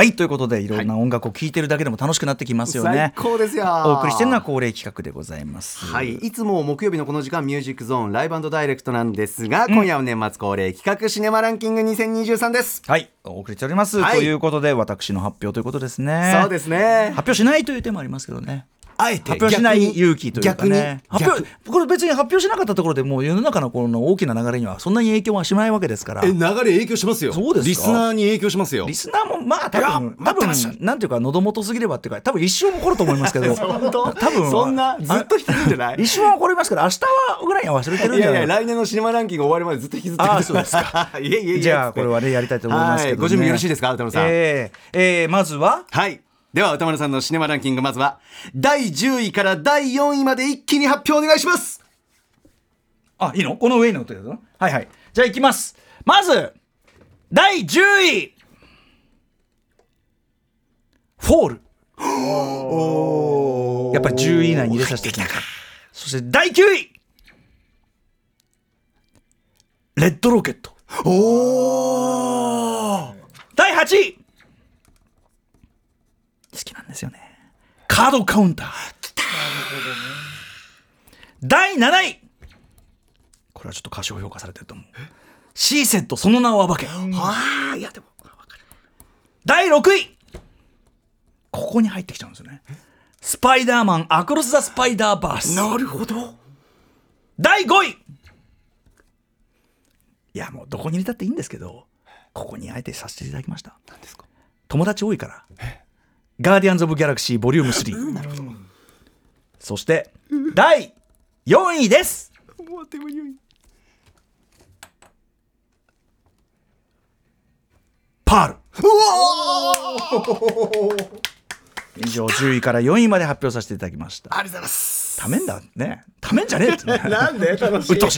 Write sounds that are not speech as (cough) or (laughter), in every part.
はいということでいろんな音楽を聴いてるだけでも楽しくなってきますよね、最高ですよ。お送りしてるのは恒例企画でございます。はい、いつも木曜日のこの時間ミュージックゾーンライブダイレクトなんですが、今夜は年末恒例企画シネマランキング2023です。はいお送りしております、はい。ということで私の発表ということですね。そうですね。発表しないという手もありますけどねあえて発表しない勇気というか逆にね発表これ別に発表しなかったところでもう世の中のこの大きな流れにはそんなに影響はしないわけですから。え流れ影響しますよ。そうですかリスナーに影響しますよ。リスナーもまあ多分いや多分なんていうか喉元すぎればっていうか多分一生残ると思いますけど。(laughs) 多分そんなずっと引きずるんじゃない？一生は残りますから明日はぐらいには忘れてるんいやいじゃない？や来年のシネマランキング終わるまでずっと引きずってああそうですか。(laughs) いえいえいえ。じゃあこれはねやりたいと思いますけど、ね。はいご準備よろしいですか歌丸さん？えーえーまずは？はいでは歌丸さんのシネマランキングまずは第10位から第4位まで一気に発表お願いします。あいいの？この上に乗ってるのはいはい。じゃあいきます。まず第10位。フォール。やっぱり10位以内に入れさせてきました。そして第9位。レッドロケット。お第8位ですよね。カードカウンター。第7位。これはちょっと過小評価されてると思う。シーセットその名を暴け。ああいやでも第6位。ここに入ってきちゃうんですよね。スパイダーマンアクロス・ザ・スパイダーバース。なるほど。第5位。いやもうどこに入れたっていいんですけどここにあえてさせていただきました。何ですか？友達多いからガーディアンズ・オブ・ギャラクシーボリューム3そして第4位。ですパー！ル以上10位から4位まで発表させていただきました。ありがとうございますためんだね。ためんじゃねえって。ね (laughs) なんで？楽しい。楽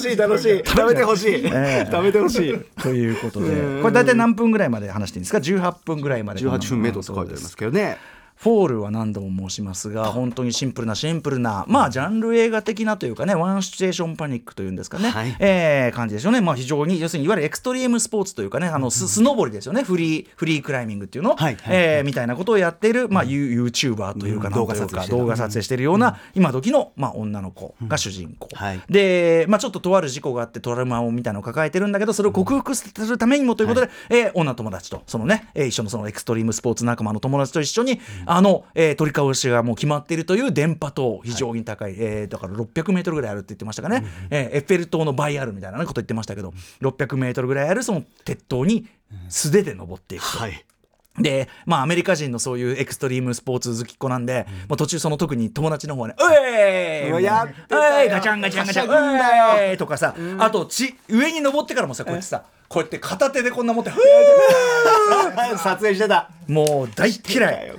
しい楽 (laughs) しい。食べてほしい。ええ。食べてほしい。ということで。これ大体何分ぐらいまで話していいんですか？18分ぐらいまで。18分目と書いてありますけどねフォールは何度も申しますが本当にシンプルなシンプルなまあジャンル映画的なというかねワンシチュエーションパニックというんですかね、はい。えー感じでしょうね。まあ非常に要するにいわゆるエクストリームスポーツというかねあのススノボリですよね。フリーフリークライミングっていうの、はいはいえーみたいなことをやっている、まあ、ユー YouTuber というかうん。なんというか動画撮影してる。動画撮影しているような今時の、まあ、女の子が主人公、はい。で、まあ、ちょっととある事故があってトラウマをみたいなのを抱えてるんだけどそれを克服するためにもということで、えー女友達とそのね、えー一緒のそのエクストリームスポーツ仲間の友達と一緒に、あの、えー取り交わしがもう決まっているという電波塔非常に高い、えーだから600メートルぐらいあるって言ってましたかね、えーエッフェル塔の倍あるみたいなねこと言ってましたけど600メートルぐらいあるその鉄塔に素手で登っていくと。はいで、まあ、アメリカ人のそういうエクストリームスポーツ好きっ子なんで、もう途中その特に友達の方はね「うえーい!」やってガチャンガチャンガチャンうえーい!」とかさ、あとち上に登ってからもさこうやってさこうやって片手でこんな持って「ふー! (laughs) 撮影してた。もう大嫌い。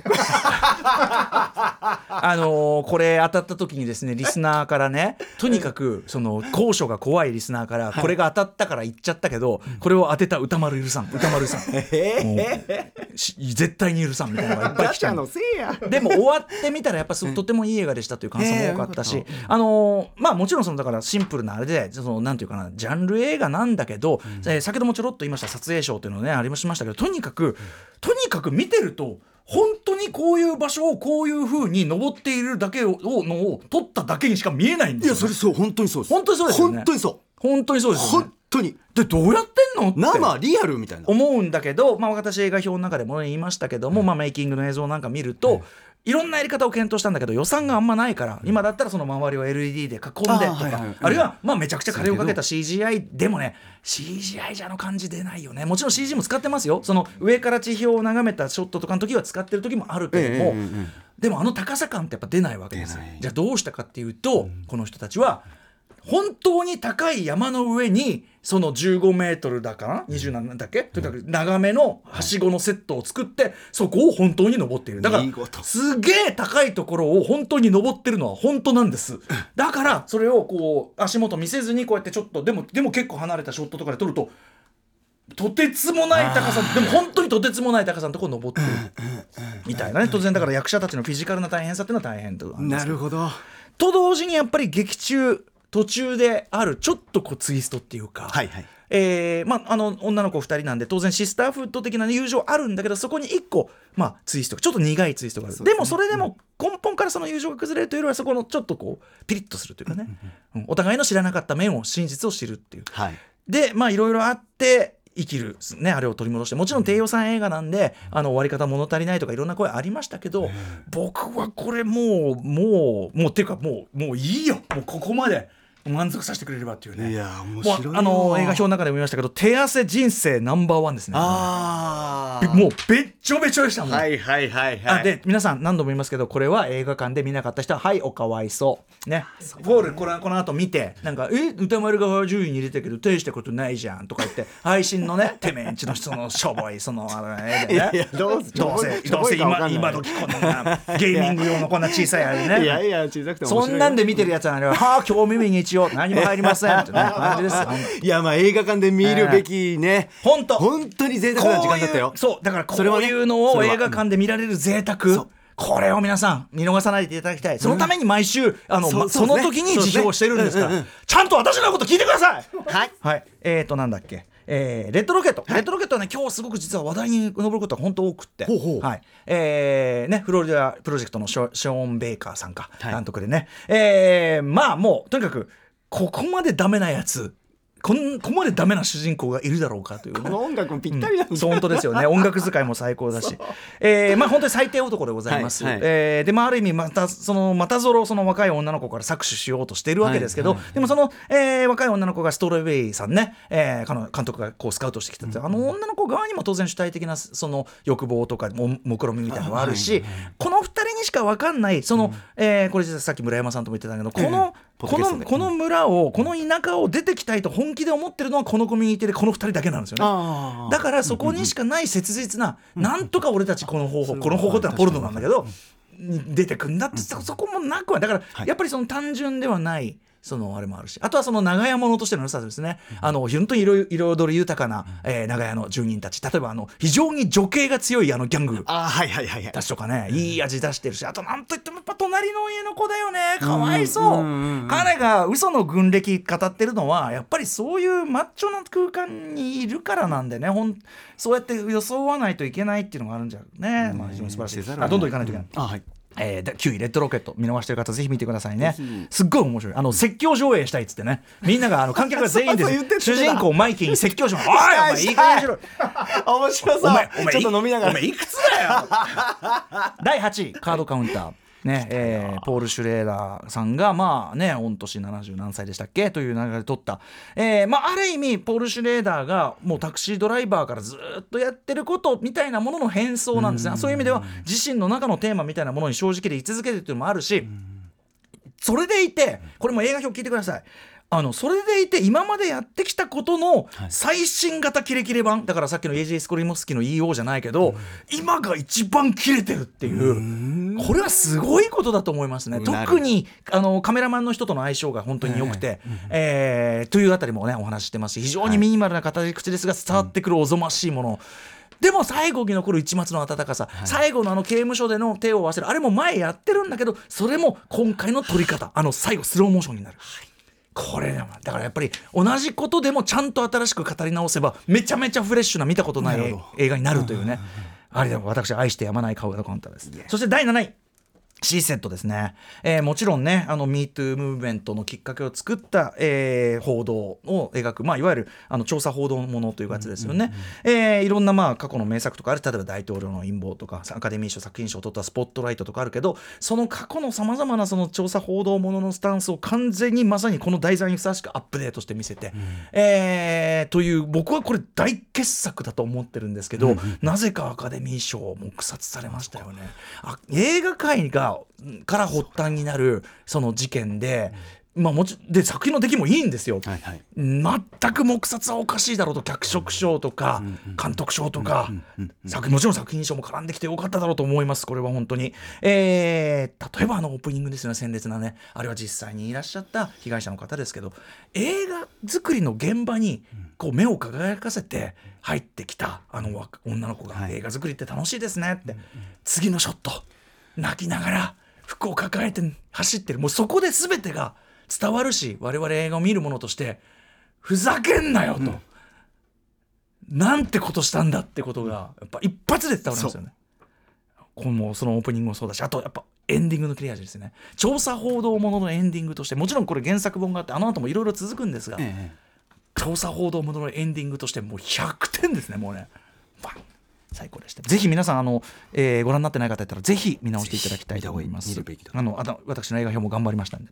あのーこれ当たった時にですねリスナーからねとにかくその高所が怖いリスナーからこれが当たったから言っちゃったけどこれを当てた歌丸許さん。歌丸さん。もうし絶対に許さんみたいなのがいっぱい来ちゃう (laughs) のせいや。でも終わってみたらやっぱすとてもいい映画でしたという感想も多かったし、あのーまあもちろんそのだからシンプルなあれでそのなんていうかなジャンル映画なんだけど、えー先ほどもちょろっと言いました撮影賞というのねありましたけどとにかくとにかく見てると本当にこういう場所をこういう風に登っているだけをのを撮っただけにしか見えないんですよ、ね、いやそれそう本当にそうです。本当にそうですよね。本当にそ本当にそううですよね。本当に。でどうやってんのって。生リアルみたいな。思うんだけど、まあ、私映画表の中でも言いましたけども、まあ、メイキングの映像なんか見ると、いろんなやり方を検討したんだけど予算があんまないから、今だったらその周りを LED で囲んでとかあ,、はいはいうん。るいはまあめちゃくちゃ金をかけた CGI でもね CGI じゃあの感じ出ないよね。もちろん CG も使ってますよ。その上から地表を眺めたショットとかの時は使ってる時もあるけども、でもあの高さ感ってやっぱ出ないわけですじゃあどうしたかっていうと、この人たちは本当に高い山の上にその15メートルだかな？20なんだっけ？とにかく長めのはしごのセットを作ってそこを本当に登っている。だからすげえ高いところを本当に登ってるのは本当なんです。だからそれをこう足元見せずにこうやってちょっとでもでも結構離れたショットとかで撮るととてつもない高さでも本当にとてつもない高さのところ登ってる。みたいなね。当然だから役者たちのフィジカルな大変さっていうのは大変となんですなるほど。と同時にやっぱり劇中途中であるちょっとこうツイストっていうか、はいはい。えーまあ、あの女の子2人なんで当然シスターフッド的な友情あるんだけどそこに1個、まあ、ツイストちょっと苦いツイストがある。で,、もそれでも根本からその友情が崩れるというよりはそこのちょっとこうピリッとするというかね、うんお互いの知らなかった面を真実を知るっていう。はい。でまあいろいろあって生きる、ね、あれを取り戻してもちろん低予算映画なんで、あの終わり方物足りないとかいろんな声ありましたけど、僕はこれもうもうもうっていうかもうもういいよ。もうここまで満足させてくれればっていうね。いや面も白いあの映画表の中でも言いましたけど手汗人生ナンバーワンですね。ああもうべっちょべちょでしたもん、はいはいはいはい。あで皆さん何度も言いますけどこれは映画館で見なかった人ははいおかわいそう。ね。フォールこれこの後見てなんか「え歌丸が10位に入れたけど大したことないじゃん」とか言って配信のね (laughs) てめえんちの人のしょぼいそのあのね。いやいやどうどうせどうせ今今時こんなゲーミング用のこんな小さいあれね。いやいや小さくてそ白いんなんで見てるやつはね「はあ今日耳に一応何も入りません」ってね感じですよ。(laughs) いやまあ映画館で見るべきね。本当。本当に贅沢な時間だったよ。そうだからこういうのを映画館で見られる贅沢。これを皆さん見逃さないでいただきたい。そのために毎週あの、まその時に自称してるんですから、ちゃんと私のこと聞いてください。はい。はい。えーとなんだっけ。えーレッドロケット、レッドロケットはね今日すごく実は話題に上ることが本当多くって。はい。えーね、フロリダプロジェクトのショショーン・ベイカーさんか、はい。監督でね、えーまあもうとにかくここまでダメなやつこんここまでダメな主人公がいるだろうかという、ね、この音楽もぴったりなんだ、そう本当ですよね。(laughs) 音楽使いも最高だし、えーまあ本当に最低男でございます、はいはい。えーでまあある意味またそのまたぞろその若い女の子から搾取しようとしているわけですけど、でもその、えー若い女の子がストロベリーさんね、えー、彼の監督がこうスカウトしてきたって、あの女の子側にも当然主体的なその欲望とかも目論みみたいなのがあるし、この二人にしか分かんないその、えーこれ実はさっき村山さんとも言ってたけどこの、ッドキャストで。のこの村をこの田舎を出てきたいと本気で思ってるのはこのコミュニティでこの二人だけなんですよね。だからそこにしかない切実な、なんとか俺たちこの方法、この方法ってのはポルノなんだけど、に出てくん。だって、そそこもなくは、だから、やっぱりその単純ではない。そのあれもあるし。あとはその長屋物としての良さですね、あの本当に彩彩り豊かな、えー長屋の住人たち。例えばあの非常に女系が強いあのギャングあーはいはいはいはい。かねいい味出してるしあとなんといってもやっぱ隣の家の子だよね。かわいそう,、彼が嘘の軍歴語ってるのはやっぱりそういうマッチョな空間にいるからなんでね。ほんそうやって装わないといけないっていうのがあるんじゃね、まあ、非常に素晴らしい。せざるをあどんどんいかないといけない。あはいえー、で9位レッドロケット見逃してる方ぜひ見てくださいね。すっごい面白い。あの説教上映したいっつってね。みんながあの観客が (laughs) 全員で主人公マイキーに説教します。(laughs) おいお前いい加減にしろ。面白そう。お前お前ちょっと飲みながら。お前いくつだよ。(laughs) 第8位カードカウンターねえーポール・シュレーダーさんがまあね御年70何歳でしたっけ？という流れで撮った、えーまあ、ある意味ポール・シュレーダーがもうタクシードライバーからずっとやってることみたいなものの変装なんですね。そういう意味では自身の中のテーマみたいなものに正直で居続けてるっていうのもあるしそれでいてこれも映画表聞いてくださいあのそれでいて今までやってきたことの最新型キレキレ版だからさっきの AJ スコリモスキの EO じゃないけど、今が一番キレてるっていう。これはすごいことだと思いますね。特にあのカメラマンの人との相性が本当に良くて、えーというあたりもねお話ししてますし非常にミニマルな語り口ですが伝わってくるおぞましいもの、でも最後に残る一末の温かさ、最後のあの刑務所での手を合わせるあれも前やってるんだけどそれも今回の撮り方。あの最後スローモーションになる。これねだからやっぱり同じことでもちゃんと新しく語り直せばめちゃめちゃフレッシュな見たことない映画になるというね。あれでも私愛してやまない顔がカウンターですそして第7位 C セットですね、えーもちろんねあの MeToo ムーブメントのきっかけを作った、えー報道を描く、まあ、いわゆるあの調査報道ものというやつですよね、えーいろんなまあ過去の名作とかある。例えば大統領の陰謀とかアカデミー賞作品賞を取ったスポットライトとかあるけどその過去のさまざまなその調査報道もののスタンスを完全にまさにこの題材にふさわしくアップデートして見せて、えーという僕はこれ大傑作だと思ってるんですけど、なぜかアカデミー賞を黙殺されましたよね。あ映画界がから発端になるその事件で、まあ、もちで作品の出来もいいんですよ。はいはい。全く黙殺はおかしいだろうと脚色賞とか監督賞とか作もちろん作品賞も絡んできてよかっただろうと思いますこれは本当に、えー例えばあのオープニングですよね鮮烈なね。あれは実際にいらっしゃった被害者の方ですけど映画作りの現場にこう目を輝かせて入ってきたあの若女の子がはい。映画作りって楽しいですねって次のショット泣きながら服を抱えて走ってる。もうそこで全てが伝わるし我々映画を見る者としてふざけんなよと、なんてことしたんだってことがやっぱ一発で伝わりますよね。このそのオープニングもそうだしあとやっぱエンディングの切れ味ですね。調査報道もののエンディングとしてもちろんこれ原作本があってあの後もいろいろ続くんですが、え調査報道もののエンディングとしてもう100点ですねもうね。バン最高でした。ぜひ皆さんあの、えーご覧になってない方いたらぜひ見直していただきたいと思います。あのあと私の映画表も頑張りましたんで、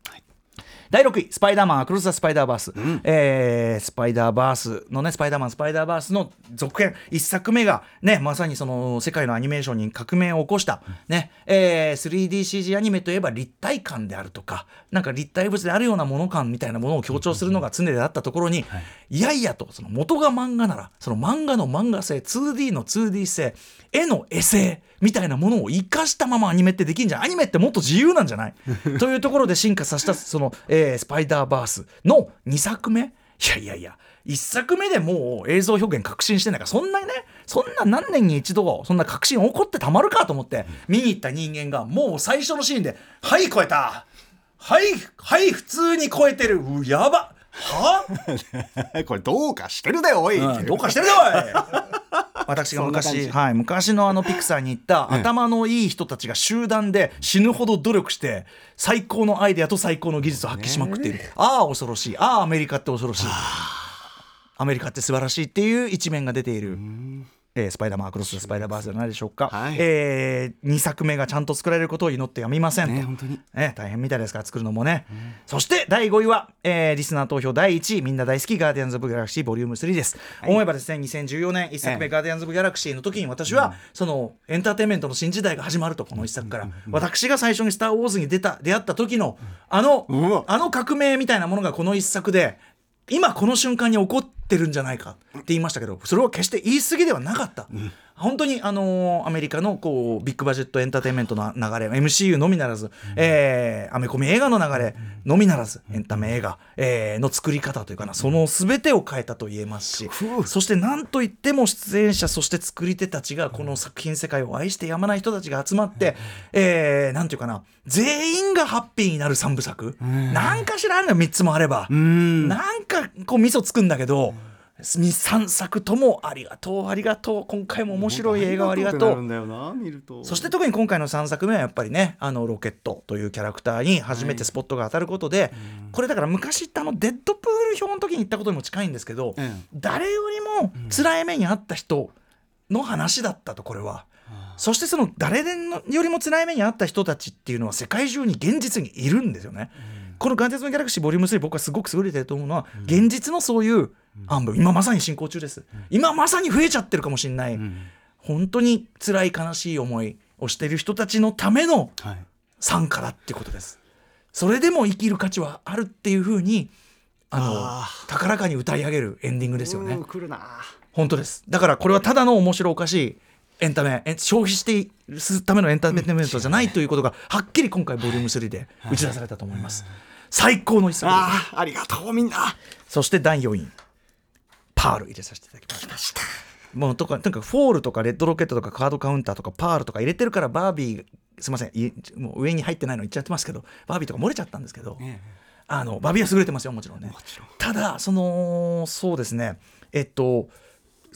第6位「スパイダーマンアクロス・ザ・スパイダーバース」えースパイダーバースのね「スパイダーマンスパイダーバース」の続編。1作目がねまさにその世界のアニメーションに革命を起こした、ねえー 3DCG アニメといえば立体感であるとかなんか立体物であるようなもの感みたいなものを強調するのが常であったところに、い。やいやとその元が漫画ならその漫画の漫画性 2D の 2D 性絵の絵性みたいなものを生かしたままアニメってできんじゃん。アニメってもっと自由なんじゃない？(laughs) というところで進化させたその、えースパイダーバースの2作目？いやいやいや1作目でもう映像表現革新してないからそんなにねそんな何年に一度そんな革新起こってたまるかと思って見に行った人間がもう最初のシーンで「はい超えた。はいはい普通に超えてる。うやば。は？え (laughs) これどうかしてるだよおい、うんどうかしてるよおい私が昔、はい、昔のあのピクサーに行った頭のいい人たちが集団で死ぬほど努力して最高のアイデアと最高の技術を発揮しまくっている、ああ恐ろしい。ああアメリカって恐ろしい。アメリカって素晴らしいっていう一面が出ている。えースパイダーマンアクロス・スパイダーバースじゃないでしょうか、はい。え2作目がちゃんと作られることを祈ってやみませんと、ね本当に。ね、大変みたいですから作るのもね、そして第5位は、えーリスナー投票第1位みんな大好きガーディアンズ・オブ・ギャラクシーボリューム3です、思えばですね2014年1作目、ええ。ガーディアンズ・オブ・ギャラクシーの時に私は、そのエンターテインメントの新時代が始まるとこの1作から、私が最初に「スター・ウォーズ」に出た出会った時のあの、あの革命みたいなものがこの1作で今この瞬間に起こってるんじゃないかって言いましたけどそれは決して言い過ぎではなかった、本当にあのーアメリカのこうビッグバジェットエンターテインメントの流れ MCU のみならず、えーアメコミ映画の流れのみならずエンタメ映画、えーの作り方というかなその全てを変えたと言えますし、そして何といっても出演者そして作り手たちがこの作品世界を愛してやまない人たちが集まって、えーなんていうかな全員がハッピーになる3部作、なんかしらあるの3つもあれば、ん。なんかこう味噌つくんだけど、3作ともありがとうありがとう今回も面白い映画をありがとう。そして特に今回の3作目はやっぱりねあのロケットというキャラクターに初めてスポットが当たることで、これだから昔言ったあのデッドプール表の時に言ったことにも近いんですけど、え誰よりも辛い目にあった人の話だったとこれは。そしてその誰よりも辛い目にあった人たちっていうのは世界中に現実にいるんですよね。この「ガンズ・のギャラクシーボリューム3僕はすごく優れてると思うのは、現実のそういう暗部今まさに進行中です、今まさに増えちゃってるかもしれない、本当に辛い悲しい思いをしている人たちのためのはい。参加だっていうことです。それでも生きる価値はあるっていうふうにあのあ高らかに歌い上げるエンディングですよね。うん来るな本当です。だからこれはただの面白おかしいエンタメえ消費してするためのエンターテインメントじゃないということがはっきり今回ボリューム3で打ち出されたと思います、最高の一作あーありがとうみんな。そして第4位。パール入れさせていただきました。もうとかとにかくフォールとかレッドロケットとかカードカウンターとかパールとか入れてるからバービーすいません。いもう上に入ってないの言っちゃってますけどバービーとか漏れちゃったんですけど、あのバービーは優れてますよもちろんね。ただそのそうですね。えっと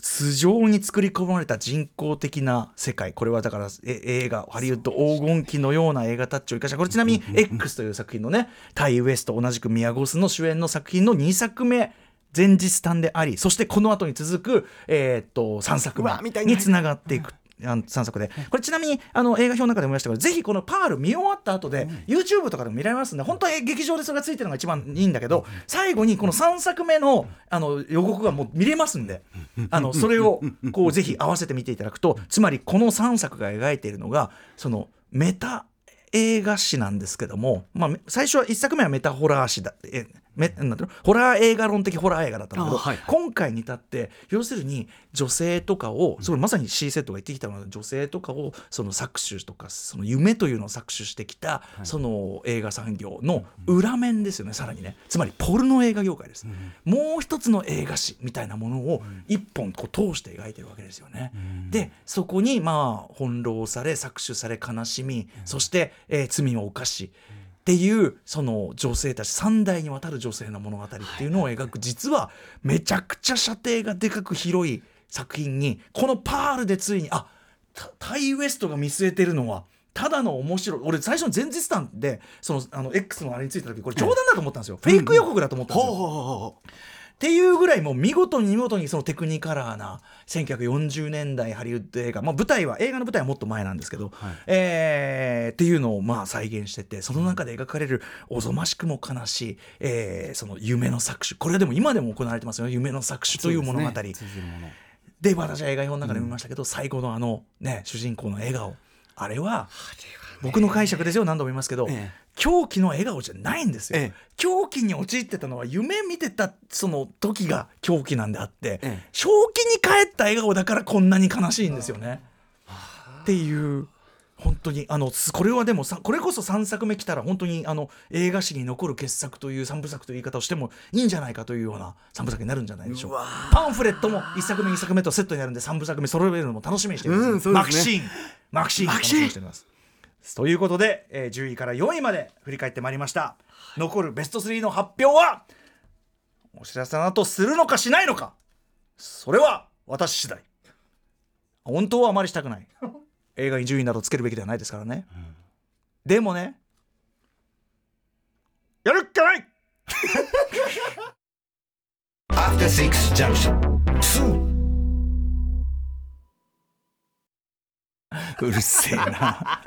素性に作り込まれた人工的な世界。これはだからえ映画ハリウッド黄金期のような映画タッチを生かした。これちなみに X という作品のねタイ・ウエスト同じくミヤゴスの主演の作品の2作目前日短でありそしてこの後に続く、えーっと3作目につな。がっていく。あの3作で。これちなみにあの映画表の中でも言いましたけどぜひこのパール見終わった後で、YouTube とかでも見られますん。で本当は劇場でそれがついてるのが一番いいんだけど最後にこの3作目のあの予告がもう見れますんであのそれをこうぜひ合わせて見ていただくとつまりこの3作が描いているのがそのメタ映画史なんですけども、まあ、最初は1作目はメタホラー史だえめなんていうのホラー映画論的ホラー映画だったんだけど、あはい今回に至って要するに女性とかをそれまさに C セットが言ってきたのは女性とかをその搾取とかその夢というのを搾取してきたその映画産業の裏面ですよねさらにね。つまりポルノ映画業界です、もう一つの映画史みたいなものを一本こう通して描いてるわけですよね。でそこにまあ翻弄され搾取され悲しみそして、えー罪を犯しっていうその女性たち3代にわたる女性の物語っていうのを描く実はめちゃくちゃ射程がでかく広い作品にこのパールでついにあタタイウエストが見据えてるのはただの面白い俺最初の前日談でそのあの X のあれについた時これ冗談だと思ったんですよ、フェイク予告だと思ったんですよ、っていうぐらいもう見事に見事にそのテクニカラーな1940年代ハリウッド映画、まあ、舞台は映画の舞台はもっと前なんですけど、はい。えーっていうのをまあ再現しててその中で描かれるおぞましくも悲しい、えーその夢の搾取これはでも今でも行われてますよ夢の搾取という物語。で,、私は映画表の中で見ましたけど、最後のあのね主人公の笑顔。あれは僕の解釈ですよ何度も言いますけど、ええ狂気の笑顔じゃないんですよ、ええ。狂気に陥ってたのは夢見てたその時が狂気なんであって、ええ。正気に帰った笑顔だからこんなに悲しいんですよね。っていう本当にあのすこれはでもさこれこそ3作目来たら本当にあの映画史に残る傑作という3部作という言い方をしてもいいんじゃないかというような3部作になるんじゃないでしょう。かパンフレットも1作目2作目とセットになるんで3部作目揃えるのも楽しみにしています、うんね。マクシーン。マクシーン楽しみにしてますということで、えー10位から4位まで振り返ってまいりました。残るベスト3の発表はお知らせの後するのかしないのか。それは私次第。本当はあまりしたくない。映画に順位などつけるべきではないですからね、でもねやるっきゃない。After Six Junction うるせえな。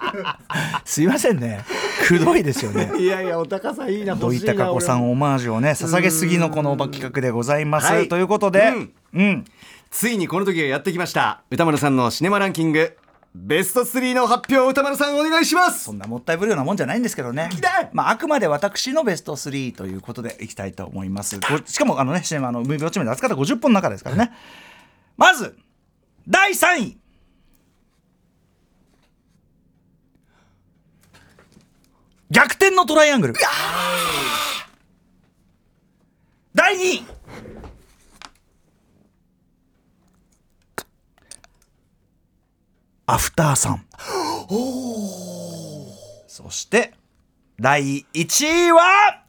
すいませんね。くどいですよね。いやいやお高さいいな土井孝子さんオマージュをね捧げすぎのこの企画でございます、はいとい。うことでうん。うん。ついにこの時がやってきました。歌丸さんのシネマランキングベスト3の発表を歌丸さんお願いします。そんなもったいぶるようなもんじゃないんですけどね。まあ、あくまで私のベスト3ということでいきたいと思います。ごしかも、あのね、シネマのムービーウォッチメンで扱った50本の中ですからね。まず、第3位。逆転のトライアングル。第2位。アフターさん。そして第1位は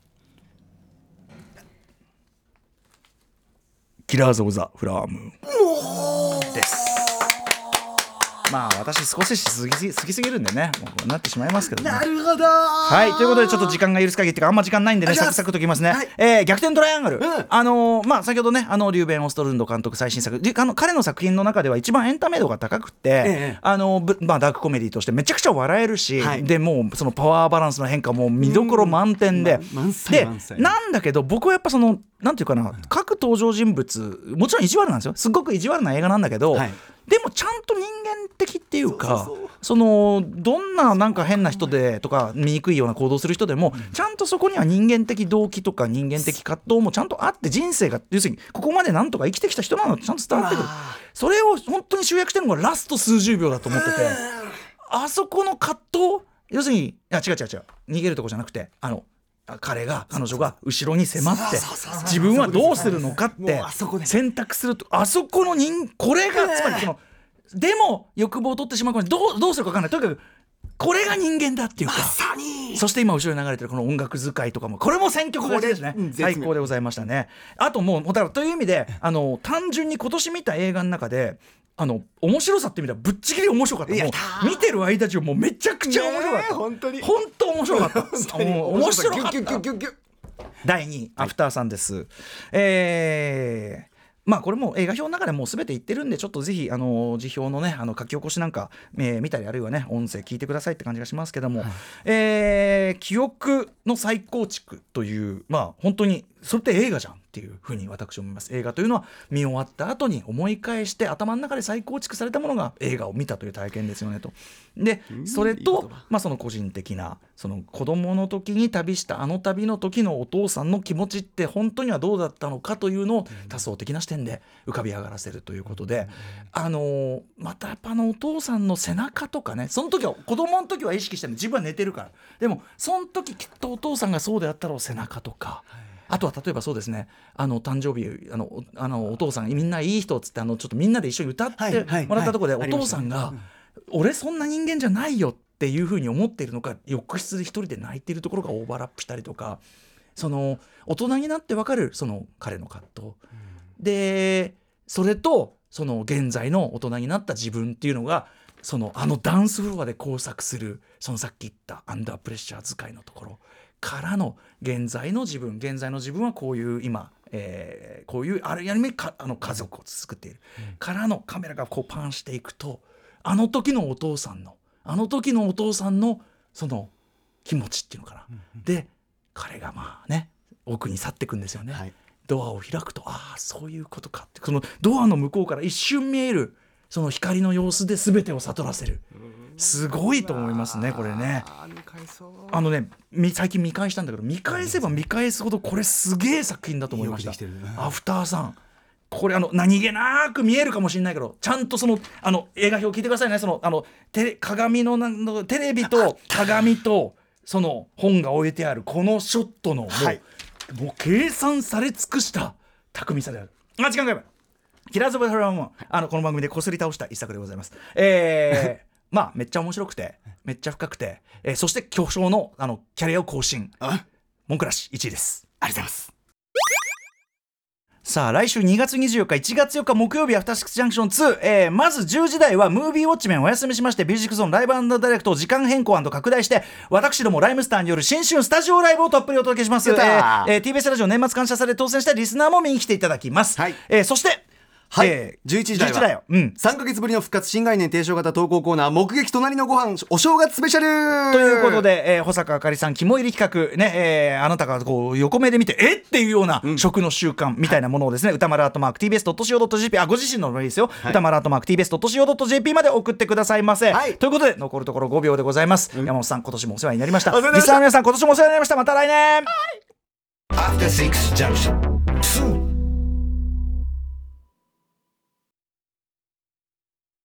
キラーズ・オブ・ザ・フラワームーンですまあ私少し好き好きすぎるんでねもうこうなってしまいますけどね。るほど。はいということでちょっと時間が許す限りっていうかあんま時間ないんでねサクサクときますね、はい。えー逆転トライアングル、ん。あのーまあ先ほどねあのリューベン・オストルンド監督最新作。であの彼の作品の中では一番エンタメ度が高くて、ええ。あのぶまあ、ダークコメディとしてめちゃくちゃ笑えるし、はい。でもうそのパワーバランスの変化も見どころ満点で、ま満載でなんだけど僕はやっぱそのなんていうかな各登場人物もちろん意地悪なんですよ。すっごく意地悪な映画なんだけど、はいでもちゃんと人間的っていうかそのどんななんか変な人でとか醜いような行動する人でも、ちゃんとそこには人間的動機とか人間的葛藤もちゃんとあって人生が要するにここまでなんとか生きてきた人なのってちゃんと伝わってくる。それを本当に集約してるのがラスト数十秒だと思っててあそこの葛藤？要するにいや違う違う違う。逃げるとこじゃなくてあのあ彼が彼女が後ろに迫って自分はどうするのかって選択するとあそこの人これがつまりそのでも欲望を取ってしまうからどうどうするか分かんない。とにかくこれが人間だっていうか。そして今後ろに流れてるこの音楽使いとかもこれも選曲勝ちですね。最高でございましたね。あともうだからという意味であの単純に今年見た映画の中であの面白さって意味ではぶっちぎり面白かった。見てる間中もうめちゃくちゃ面白かった、本当に。本当 (laughs) 面白かった。面白かった。第2位アフターさんです、えーまあこれも映画表の中でもう全て言ってるんでちょっとぜひあの辞表のねあの書き起こしなんか、えー見たりあるいはね音声聞いてくださいって感じがしますけども、えー記憶の再構築というまあ本当にそれって映画じゃんっていうふうに私は思います。映画というのは見終わった後に思い返して頭の中で再構築されたものが映画を見たという体験ですよねと。でそれいいとまあ、その個人的なその子供の時に旅したあの旅の時のお父さんの気持ちって本当にはどうだったのかというのを多層的な視点で浮かび上がらせるということで、あのーまたやっぱあのお父さんの背中とかねその時は子供の時は意識してる自分は寝てるから。でもその時きっとお父さんがそうであったろう背中とか。あとは例えばそうですねあの誕生日あのおあのお父さんみんないい人っつってあのちょっとみんなで一緒に歌ってもらったところで、はい。お父さんが、俺そんな人間じゃないよっていうふうに思っているのか浴室で一人で泣いているところがオーバーラップしたりとかその大人になってわかるその彼の葛藤、でそれとその現在の大人になった自分っていうのがそのあのダンスフロアで工作するそのさっき言ったアンダープレッシャー使いのところからの現在の自分現在の自分はこういう今、えーこういうある意味かあの家族を作っている、からのカメラがこうパンしていくとあの時のお父さんのあの時のお父さんのその気持ちっていうのかな。で彼がまあね奥に去っていくんですよね。はい。ドアを開くとああそういうことかって。そのドアの向こうから一瞬見えるその光の様子で全てを悟らせる。すごいと思いますねこれね。あのねみ最近見返したんだけど見返せば見返すほどこれすげえ作品だと思いました。アフターさん。これあの何気なく見えるかもしれないけどちゃんとそのあの映画表聞いてくださいね。そのあのテレ鏡のなんのテレビと鏡とその本が置いてあるこのショットのもう,、はい。もう計算され尽くした巧みさである。あ時間がやばいキラーズ・オブ・フラムあのこの番組でこすり倒した一作でございます。えー (laughs) まあめっちゃ面白くてめっちゃ深くて、えーそして巨匠のあのキャリアを更新。あ。文句なし1位です。ありがとうございます。さあ来週2月24日1月4日木曜日アフターシックスジャンクション2、えーまず10時台はムービーウォッチメンお休みしましてミュージックゾーンライブダイレクトを時間変更拡大して私どもライムスターによる新春スタジオライブをたっぷりお届けします、えーえー TBS ラジオ年末感謝祭で当選したリスナーも見に来ていただきます、はいえーそしてはい、えー11時台11時台はよ。うん。3ヶ月ぶりの復活新概念提唱型投稿コーナー目撃隣のご飯お正月スペシャル。ということで、えー保坂あかりさん肝入り企画。ね、えーあなたがこう横目で見てえっ？ていうような食の習慣みたいなものをですね、歌丸アートマーク TBS.CO.JP あご自身のもいいですよ、歌丸アートマーク TBS.CO.JP まで送ってくださいませ、はい。ということで残るところ5秒でございます、山本さん今年もお世話になりました。お世話になりました。リスナーの皆さん今年もお世話になりました。また来年。Junction. 2